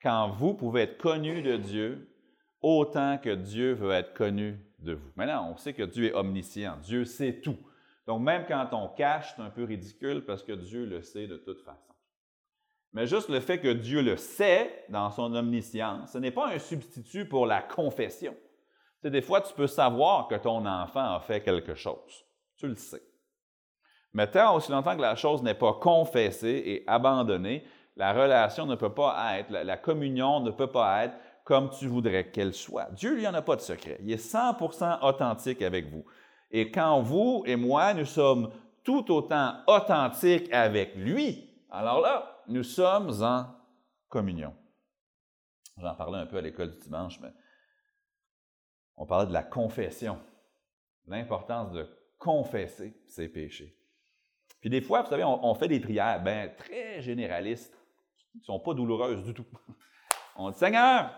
Quand vous pouvez être connu de Dieu autant que Dieu veut être connu de vous. Maintenant, on sait que Dieu est omniscient, Dieu sait tout. Donc même quand on cache, c'est un peu ridicule parce que Dieu le sait de toute façon. Mais juste le fait que Dieu le sait dans son omniscience, ce n'est pas un substitut pour la confession. Tu des fois, tu peux savoir que ton enfant a fait quelque chose. Tu le sais. Mais tant aussi longtemps que la chose n'est pas confessée et abandonnée, La relation ne peut pas être, la, communion ne peut pas être comme tu voudrais qu'elle soit. Dieu, lui, en a pas de secret. Il est 100% authentique avec vous. Et quand vous et moi, nous sommes tout autant authentiques avec lui, alors là, nous sommes en communion. J'en parlais un peu à l'école du dimanche, mais on parlait de la confession, l'importance de confesser ses péchés. Puis des fois, vous savez, on, fait des prières bien très généralistes, qui ne sont pas douloureuses du tout. [LAUGHS] On dit Seigneur,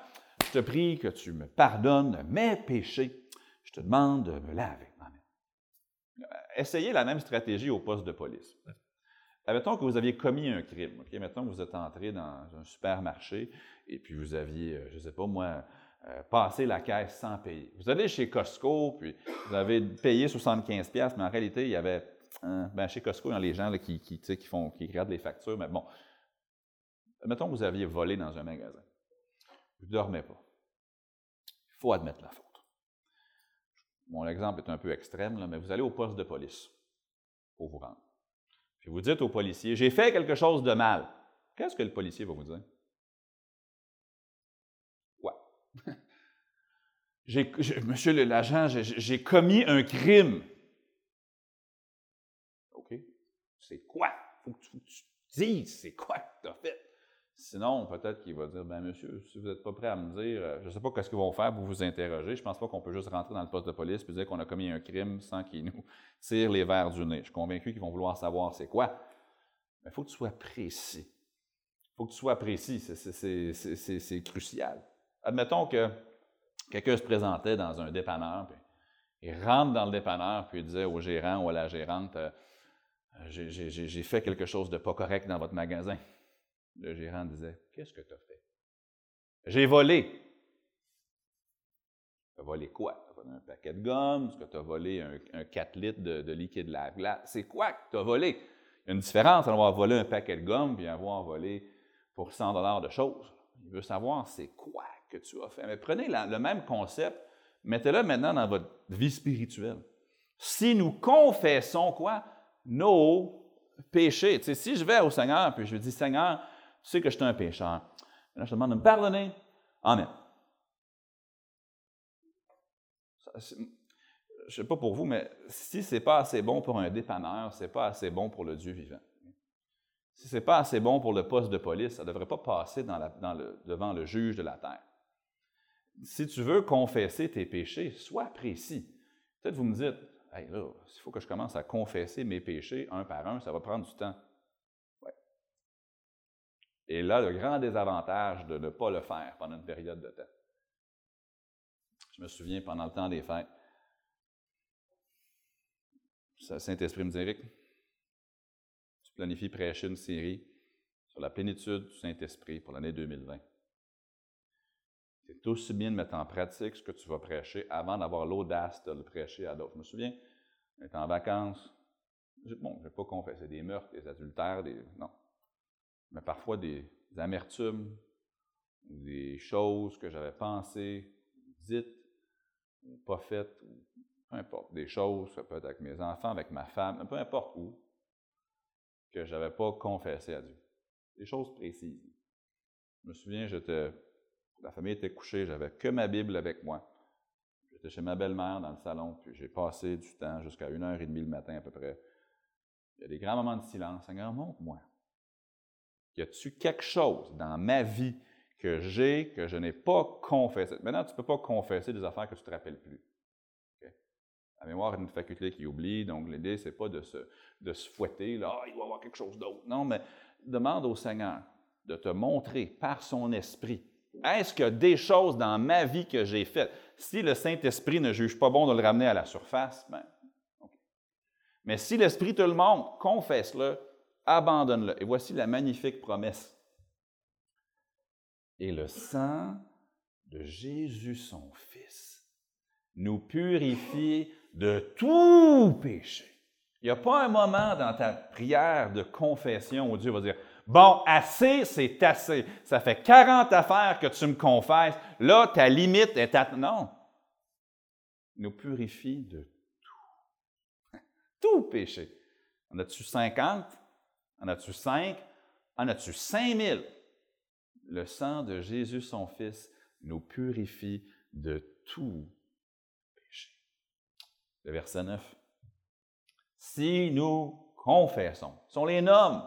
je te prie que tu me pardonnes mes péchés. Je te demande de me laver. Essayez la même stratégie au poste de police. Admettons que vous aviez commis un crime. Okay? Mettons que vous êtes entré dans un supermarché et puis vous aviez, euh, je ne sais pas moi, euh, passé la caisse sans payer. Vous allez chez Costco, puis vous avez payé 75$, mais en réalité, il y avait. Hein, ben chez Costco, il y a les gens qui, qui, qui, font, qui regardent les factures, mais bon. Mettons que vous aviez volé dans un magasin. Vous ne dormez pas. Il faut admettre la faute. Mon exemple est un peu extrême, mais vous allez au poste de police pour vous rendre. Puis vous dites au policier, j'ai fait quelque chose de mal. Qu'est-ce que le policier va vous dire? Quoi? monsieur l'agent, j'ai commis un crime. OK? C'est quoi? Il faut que tu, dises c'est quoi que tu as fait. Sinon, peut-être qu'il va dire, ben monsieur, si vous n'êtes pas prêt à me dire, euh, je ne sais pas ce qu'ils vont faire pour vous interroger. Je pense pas qu'on peut juste rentrer dans le poste de police et dire qu'on a commis un crime sans qu'ils nous [LAUGHS] tirent les verres du nez. Je suis convaincu qu'ils vont vouloir savoir c'est quoi. Mais il faut que tu sois précis. Il faut que tu sois précis, c'est crucial. Admettons que quelqu'un se présentait dans un dépanneur, puis rentre dans le dépanneur, puis disait au gérant ou à la gérante, euh, j'ai fait quelque chose de pas correct dans votre magasin. Le gérant disait Qu'est-ce que tu as fait J'ai volé. Tu as volé quoi? Tu as volé un paquet de gomme? Est-ce que tu as volé un, 4 litres de, liquide lave-glace C'est quoi que tu as volé? Il y a une différence entre avoir volé un paquet de gomme et avoir volé pour 100 dollars de choses. Il veut savoir c'est quoi que tu as fait. Mais prenez le même concept, mettez-le maintenant dans votre vie spirituelle. Si nous confessons quoi? Nos péchés. si je vais au Seigneur puis je lui dis Seigneur, tu sais que je suis un pécheur. Maintenant, je te demande de me pardonner. Amen. je ne sais pas pour vous, mais si ce n'est pas assez bon pour un dépanneur, ce n'est pas assez bon pour le Dieu vivant. Si ce n'est pas assez bon pour le poste de police, ça ne devrait pas passer devant le juge de la terre. Si tu veux confesser tes péchés, sois précis. Peut-être vous me dites, hey, là, il faut que je commence à confesser mes péchés un par un, ça va prendre du temps. Et là, le grand désavantage de ne pas le faire pendant une période de temps. Je me souviens, pendant le temps des fêtes, Saint-Esprit me dit, Eric, tu planifies prêcher une série sur la plénitude du Saint-Esprit pour l'année 2020. C'est aussi bien de mettre en pratique ce que tu vas prêcher avant d'avoir l'audace de le prêcher à d'autres. Je me souviens, on était en vacances. Bon, je ne vais pas confesser des meurtres, des adultères, des. Non mais parfois des, amertumes, des choses que j'avais pensées, dites, ou pas faites, peu importe, des choses, ça peut être avec mes enfants, avec ma femme, peu importe où, que je n'avais pas confessé à Dieu. Des choses précises. Je me souviens, la famille était couchée, j'avais que ma Bible avec moi. J'étais chez ma belle-mère dans le salon, puis j'ai passé du temps jusqu'à une heure et demie le matin à peu près. Il y a des grands moments de silence. Seigneur, montre-moi. Y a-tu quelque chose dans ma vie que j'ai que je n'ai pas confessé? Maintenant, tu ne peux pas confesser des affaires que tu ne te rappelles plus. La mémoire est une faculté qui oublie, donc l'idée, ce n'est pas de se, fouetter, là, ah, il doit y avoir quelque chose d'autre. Non, mais demande au Seigneur de te montrer par son esprit. Est-ce qu'il y a des choses dans ma vie que j'ai faites? Si le Saint-Esprit ne juge pas bon de le ramener à la surface, ben, Mais si l'Esprit te le montre, confesse-le, abandonne-le. Et voici la magnifique promesse. Et le sang de Jésus, son Fils, nous purifie de tout péché. Il n'y a pas un moment dans ta prière de confession où Dieu va dire Bon, assez, c'est assez. Ça fait 40 affaires que tu me confesses. Là, ta limite est à. Non. Il nous purifie de tout. [LAUGHS] Tout péché. En as-tu 50? En as-tu cinq? En as-tu 5000? Le sang de Jésus, son Fils, nous purifie de tout péché. Le verset 9. Si nous confessons, si on les nomme,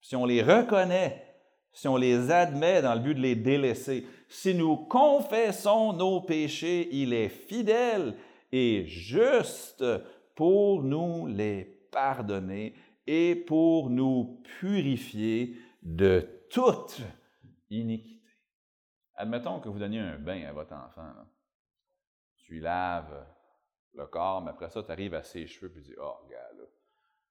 si on les reconnaît, si on les admet dans le but de les délaisser, si nous confessons nos péchés, il est fidèle et juste pour nous les pardonner et pour nous purifier de toute iniquité. Admettons que vous donniez un bain à votre enfant. Tu lui laves le corps, mais après ça, tu arrives à ses cheveux et tu dis Oh, regarde, là,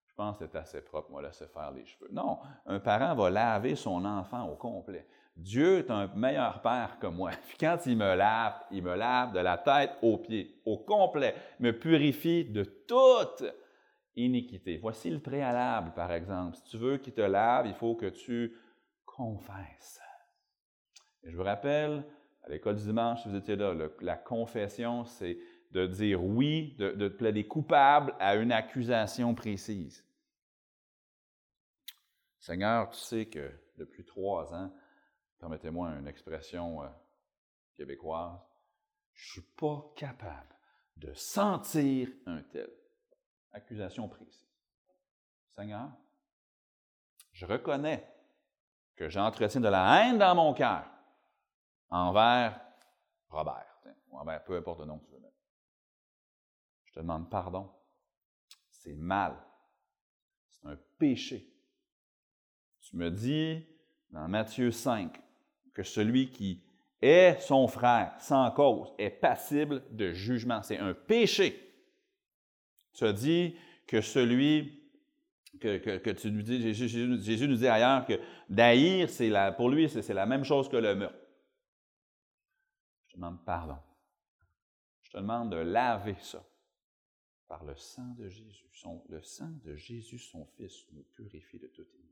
je pense que c'est assez propre, moi, laisser faire les cheveux. Non, un parent va laver son enfant au complet. Dieu est un meilleur père que moi. Puis quand il me lave, il me lave de la tête aux pieds, au complet, me purifie de toute iniquité. Voici le préalable, par exemple. Si tu veux qu'il te lave, il faut que tu confesses. je vous rappelle, à l'école du dimanche, si vous étiez là, la confession, c'est de dire oui, de, de plaider coupable à une accusation précise. Seigneur, tu sais que depuis trois ans, permettez-moi une expression euh, québécoise, je ne suis pas capable de sentir un tel. Accusation précise. Seigneur, je reconnais que j'entretiens de la haine dans mon cœur envers Robert, ou envers peu importe le nom que tu veux mettre. Je te demande pardon. C'est mal. C'est un péché. Tu me dis dans Matthieu 5 que celui qui est son frère sans cause est passible de jugement. C'est un péché. Tu as dit que celui que, tu nous dis, Jésus, nous dit ailleurs que d'haïr, pour lui, c'est la même chose que le meurtre. Je te demande pardon. Je te demande de laver ça par le sang de Jésus. le sang de Jésus, son Fils, nous purifie de toute iniquité.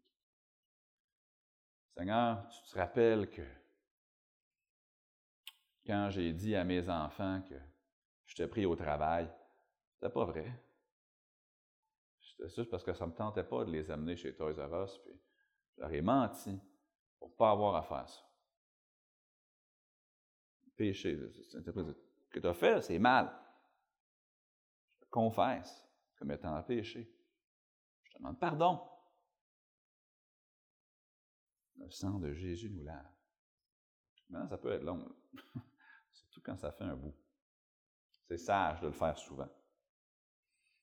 Seigneur, tu te rappelles que quand j'ai dit à mes enfants que je t'ai pris au travail, c'était pas vrai. C'était juste parce que ça ne me tentait pas de les amener chez Toys R Us, puis j'aurais menti pour ne pas avoir à faire ça. Péché, ce que tu as fait, c'est mal confesse comme étant un péché. Je te demande pardon. Le sang de Jésus nous lave. Mais ça peut être long, [LAUGHS] surtout quand ça fait un bout. C'est sage de le faire souvent.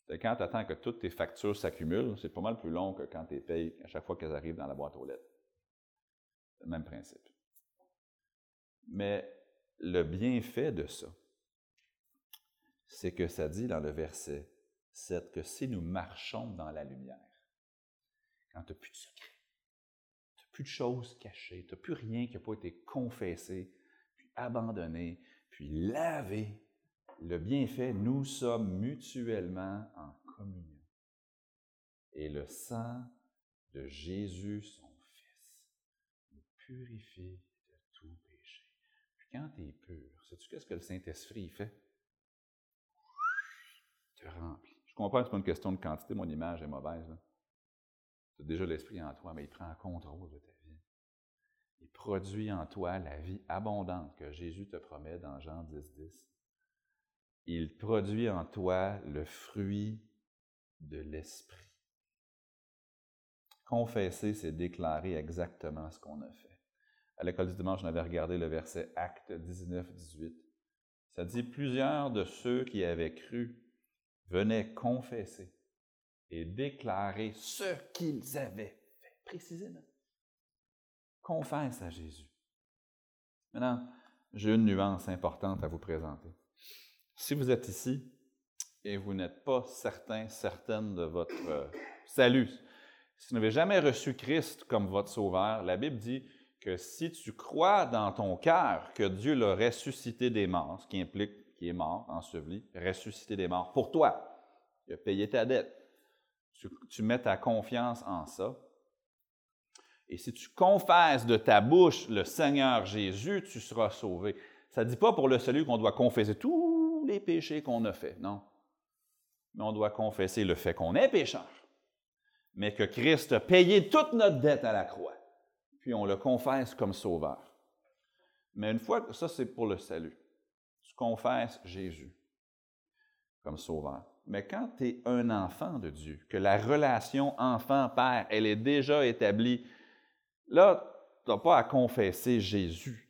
Quand tu attends que toutes tes factures s'accumulent, c'est pas mal plus long que quand tu payes à chaque fois qu'elles arrivent dans la boîte aux lettres. Le même principe. Mais le bienfait de ça, c'est que ça dit dans le verset 7 que si nous marchons dans la lumière, quand tu n'as plus de secret, tu n'as plus de choses cachées, tu n'as plus rien qui n'a pas été confessé, puis abandonné, puis lavé, le bienfait, nous sommes mutuellement en communion. Et le sang de Jésus, son Fils, nous purifie de tout péché. Puis quand tu es pur, sais-tu qu'est-ce que le Saint-Esprit fait? te remplit. Je comprends que ce pas une question de quantité, mon image est mauvaise. Tu as déjà l'Esprit en toi, mais il prend contrôle de ta vie. Il produit en toi la vie abondante que Jésus te promet dans Jean 10, 10. Il produit en toi le fruit de l'Esprit. Confesser, c'est déclarer exactement ce qu'on a fait. À l'école du dimanche, on avait regardé le verset Acte 19, 18. Ça dit Plusieurs de ceux qui avaient cru venaient confesser et déclarer ce qu'ils avaient fait, précisément. Confesse à Jésus. Maintenant, j'ai une nuance importante à vous présenter. Si vous êtes ici et vous n'êtes pas certain, certaine de votre euh, salut, si vous n'avez jamais reçu Christ comme votre sauveur, la Bible dit que si tu crois dans ton cœur que Dieu l'a ressuscité des morts, ce qui implique qui est mort, enseveli, ressuscité des morts, pour toi. Il a payé ta dette. Tu, mets ta confiance en ça. Et si tu confesses de ta bouche le Seigneur Jésus, tu seras sauvé. Ça ne dit pas pour le salut qu'on doit confesser tous les péchés qu'on a faits, non? Mais on doit confesser le fait qu'on est pécheur. mais que Christ a payé toute notre dette à la croix. Puis on le confesse comme sauveur. Mais une fois que ça, c'est pour le salut. Tu confesses Jésus comme sauveur. Mais quand tu es un enfant de Dieu, que la relation enfant-père, elle est déjà établie, là, tu n'as pas à confesser Jésus.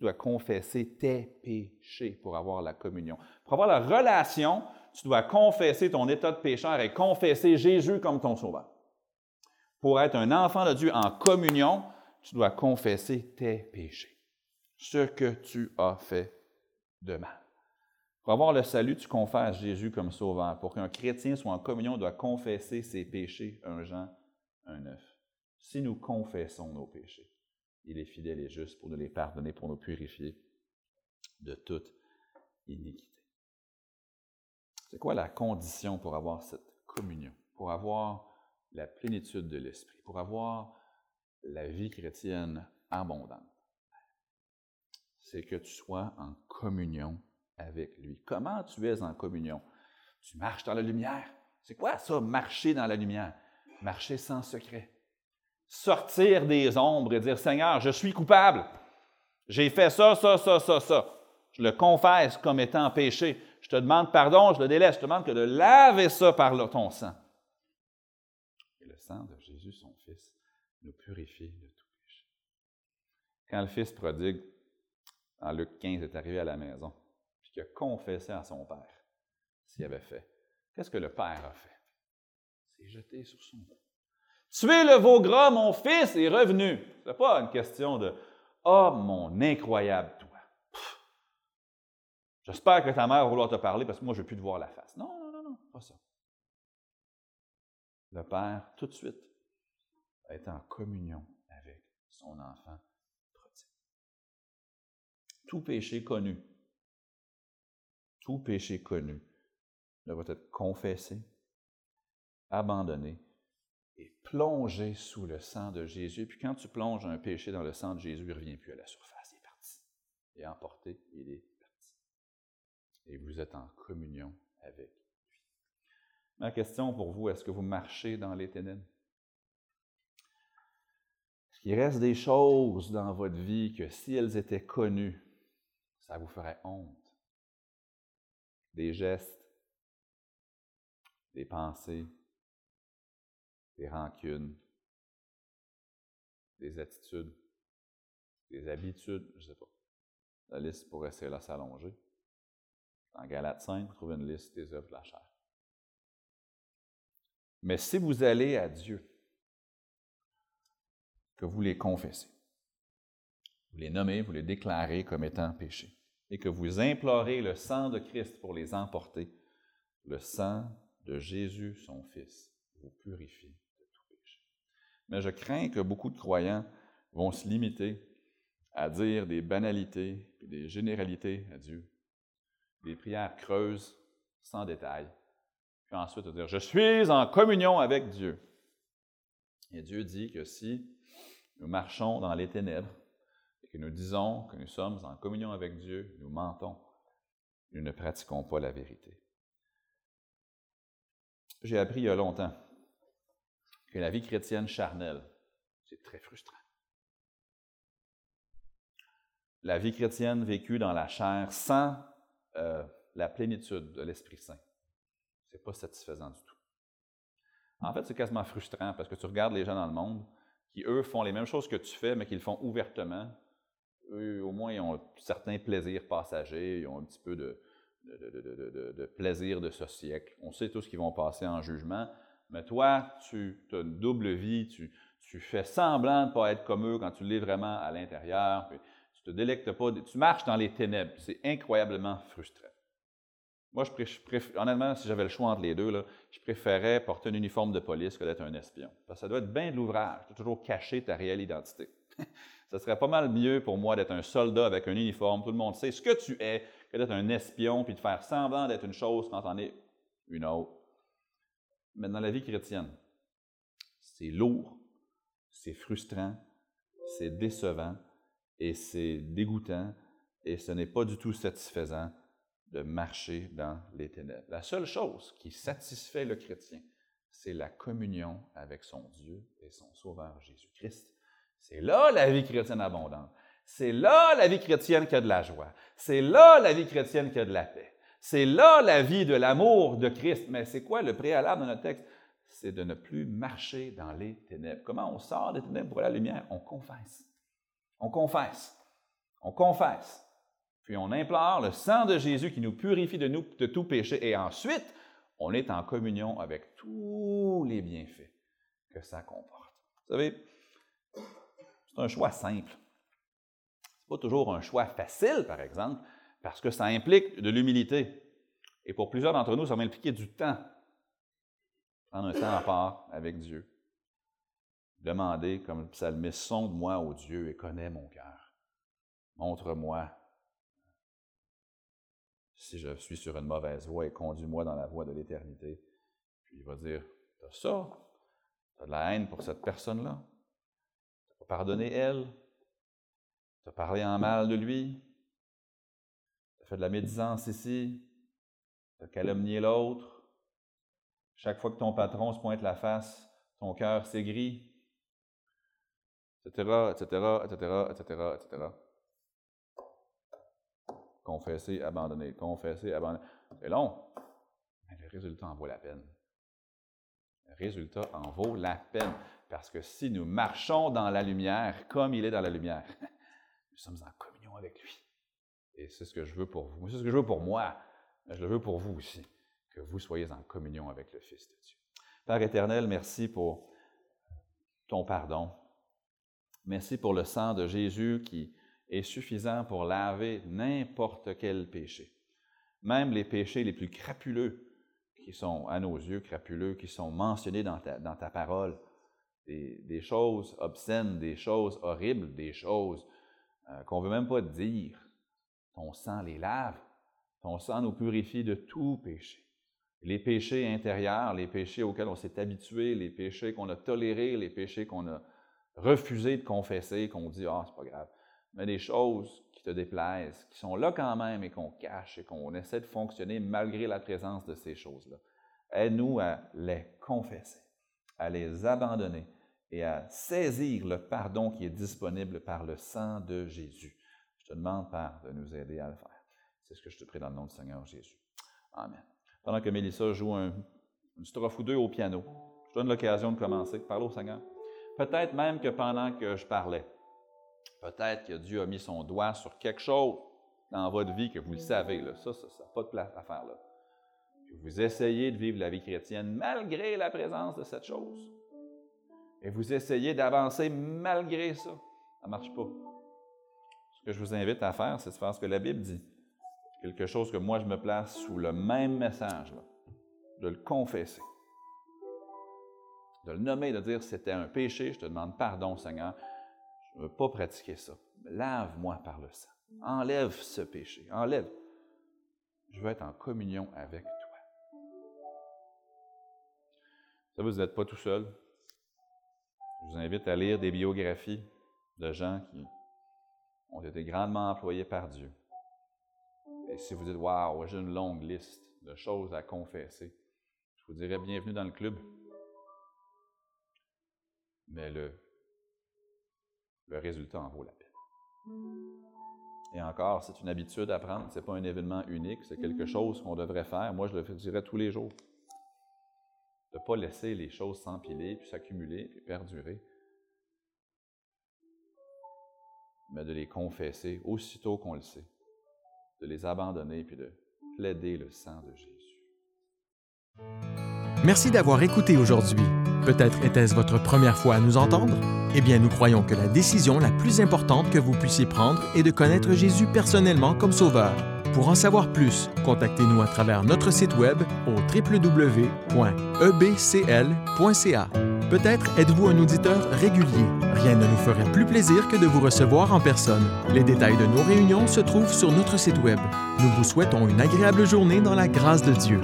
Tu dois confesser tes péchés pour avoir la communion. Pour avoir la relation, tu dois confesser ton état de pécheur et confesser Jésus comme ton sauveur. Pour être un enfant de Dieu en communion, tu dois confesser tes péchés, ce que tu as fait de mal. Pour avoir le salut, tu confesses Jésus comme sauveur. Pour qu'un chrétien soit en communion, il doit confesser ses péchés, 1 Jean 1,9. Si nous confessons nos péchés, il est fidèle et juste pour nous les pardonner, pour nous purifier de toute iniquité. C'est quoi la condition pour avoir cette communion, pour avoir la plénitude de l'esprit, pour avoir la vie chrétienne abondante? C'est que tu sois en communion avec lui. Comment tu es en communion? Tu marches dans la lumière. C'est quoi ça, marcher dans la lumière? Marcher sans secret. Sortir des ombres et dire, Seigneur, je suis coupable. J'ai fait ça, ça, ça, ça, ça. Je le confesse comme étant péché. Je te demande pardon, je le délaisse. Je te demande que de laver ça par ton sang. Et le sang de Jésus, son Fils, nous purifie de tout péché. Quand le Fils prodigue, en Luc 15, est arrivé à la maison, qui a confessé à son père s'il avait fait. Qu'est-ce que le père a fait? C'est jeté sur son dos. Tuez le veau gras, mon fils est revenu. Ce n'est pas une question de Oh, mon incroyable toi. J'espère que ta mère va vouloir te parler parce que moi, je ne plus te voir la face. Non, non, non, non, pas ça. Le père, tout de suite, a été en communion avec son enfant Tout péché connu tout péché connu doit être confessé, abandonné et plongé sous le sang de Jésus. Puis quand tu plonges un péché dans le sang de Jésus, il ne revient plus à la surface, il est parti. Il est emporté, il est parti. Et vous êtes en communion avec lui. Ma question pour vous, est-ce que vous marchez dans les ténèbres? Est-ce qu'il reste des choses dans votre vie que si elles étaient connues, ça vous ferait honte? des gestes, des pensées, des rancunes, des attitudes, des habitudes, je ne sais pas. La liste pourrait s'allonger. Dans Galate 5, vous trouvez une liste des œuvres de la chair. Mais si vous allez à Dieu, que vous les confessez, vous les nommez, vous les déclarez comme étant péchés, et que vous implorez le sang de Christ pour les emporter, le sang de Jésus, son Fils, vous purifie. Mais je crains que beaucoup de croyants vont se limiter à dire des banalités et des généralités à Dieu, des prières creuses, sans détail, puis ensuite dire Je suis en communion avec Dieu. Et Dieu dit que si nous marchons dans les ténèbres, que nous disons que nous sommes en communion avec Dieu, nous mentons. Nous ne pratiquons pas la vérité. J'ai appris il y a longtemps que la vie chrétienne charnelle, c'est très frustrant. La vie chrétienne vécue dans la chair sans euh, la plénitude de l'Esprit Saint, ce n'est pas satisfaisant du tout. En fait, c'est quasiment frustrant parce que tu regardes les gens dans le monde qui, eux, font les mêmes choses que tu fais, mais qu'ils font ouvertement, eux, au moins, ils ont certains plaisirs passagers, ils ont un petit peu de, de, plaisir de ce siècle. On sait tous qu'ils vont passer en jugement, mais toi, tu as une double vie, tu, fais semblant de ne pas être comme eux quand tu l'es vraiment à l'intérieur, puis tu te délectes pas, tu marches dans les ténèbres. C'est incroyablement frustrant. Moi, honnêtement, si j'avais le choix entre les deux, là, je préférais porter un uniforme de police que d'être un espion. Parce que ça doit être bien de l'ouvrage, de toujours cacher ta réelle identité. [LAUGHS] Ce serait pas mal mieux pour moi d'être un soldat avec un uniforme, tout le monde sait ce que tu es, que d'être un espion puis de faire semblant d'être une chose quand on est une autre. Mais dans la vie chrétienne, c'est lourd, c'est frustrant, c'est décevant et c'est dégoûtant et ce n'est pas du tout satisfaisant de marcher dans les ténèbres. La seule chose qui satisfait le chrétien, c'est la communion avec son Dieu et son Sauveur Jésus-Christ. C'est là la vie chrétienne abondante. C'est là la vie chrétienne qui a de la joie. C'est là la vie chrétienne qui a de la paix. C'est là la vie de l'amour de Christ. Mais c'est quoi le préalable dans notre texte? C'est de ne plus marcher dans les ténèbres. Comment on sort des ténèbres pour la lumière? On confesse. On confesse. On confesse. Puis on implore le sang de Jésus qui nous purifie de, de tout péché. Et ensuite, on est en communion avec tous les bienfaits que ça comporte. Vous savez, c'est un choix simple. Ce n'est pas toujours un choix facile, par exemple, parce que ça implique de l'humilité. Et pour plusieurs d'entre nous, ça va impliquer du temps. Prendre un temps à part avec Dieu. Demander, comme le psalmiste, sonde-moi, ô Dieu, et connais mon cœur. Montre-moi si je suis sur une mauvaise voie et conduis-moi dans la voie de l'éternité. Puis il va dire, t'as ça, t'as de la haine pour cette personne-là, t'as pas pardonné elle, t'as parlé en mal de lui, fait de la médisance ici, t'as calomnié l'autre. Chaque fois que ton patron se pointe la face, ton cœur s'aigrit, etc., etc., etc., etc., etc confesser, abandonner, confesser, abandonner. C'est long, mais le résultat en vaut la peine. Le résultat en vaut la peine. Parce que si nous marchons dans la lumière comme il est dans la lumière, [LAUGHS] nous sommes en communion avec lui. Et c'est ce que je veux pour vous. C'est ce que je veux pour moi, mais je le veux pour vous aussi, que vous soyez en communion avec le Fils de Dieu. Père éternel, merci pour ton pardon. Merci pour le sang de Jésus qui est suffisant pour laver n'importe quel péché. Même les péchés les plus crapuleux, qui sont à nos yeux crapuleux, qui sont mentionnés dans ta, parole, des, choses obscènes, des choses horribles, des choses euh, qu'on ne veut même pas dire. Ton sang les lave, ton sang nous purifie de tout péché. Les péchés intérieurs, les péchés auxquels on s'est habitué, les péchés qu'on a tolérés, les péchés qu'on a refusé de confesser, qu'on dit Ah, c'est pas grave mais des choses qui te déplaisent, qui sont là quand même et qu'on cache et qu'on essaie de fonctionner malgré la présence de ces choses-là. Aide-nous à les confesser, à les abandonner et à saisir le pardon qui est disponible par le sang de Jésus. Te demande, Père, de nous aider à le faire. C'est ce que je te prie dans le nom du Seigneur Jésus. Amen. Pendant que Mélissa joue un, une strophe ou deux au piano, je donne l'occasion de commencer. Parle au Seigneur. Peut-être même que pendant que je parlais, Peut-être que Dieu a mis son doigt sur quelque chose dans votre vie que vous le savez. Là. Ça, ça n'a pas de place à faire là. vous essayez de vivre la vie chrétienne malgré la présence de cette chose. Et vous essayez d'avancer malgré ça. Ça ne marche pas. Ce que je vous invite à faire, c'est de faire ce que la Bible dit. Quelque chose que moi, je me place sous le même message, de le confesser. De le nommer, de dire c'était un péché, je te demande pardon, Seigneur. Je ne veux pas pratiquer ça. Lave-moi par le sang. Enlève ce péché. Enlève. Je veux être en communion avec toi. Ça, vous n'êtes pas tout seul. Je vous invite à lire des biographies de gens qui ont été grandement employés par Dieu. Et si vous dites, waouh, j'ai une longue liste de choses à confesser, je vous dirais bienvenue dans le club. Mais le le résultat en vaut la peine. Et encore, c'est une habitude à prendre, ce n'est pas un événement unique, c'est quelque chose qu'on devrait faire. Moi, je le dirais tous les jours. De ne pas laisser les choses s'empiler, puis s'accumuler, puis perdurer, mais de les confesser aussitôt qu'on le sait, de les abandonner, puis de plaider le sang de Jésus. Merci d'avoir écouté aujourd'hui. Peut-être était-ce votre première fois à nous entendre? Eh bien, nous croyons que la décision la plus importante que vous puissiez prendre est de connaître Jésus personnellement comme Sauveur. Pour en savoir plus, contactez-nous à travers notre site web au www.ebcl.ca. Peut-être êtes-vous un auditeur régulier. Rien ne nous ferait plus plaisir que de vous recevoir en personne. Les détails de nos réunions se trouvent sur notre site web. Nous vous souhaitons une agréable journée dans la grâce de Dieu.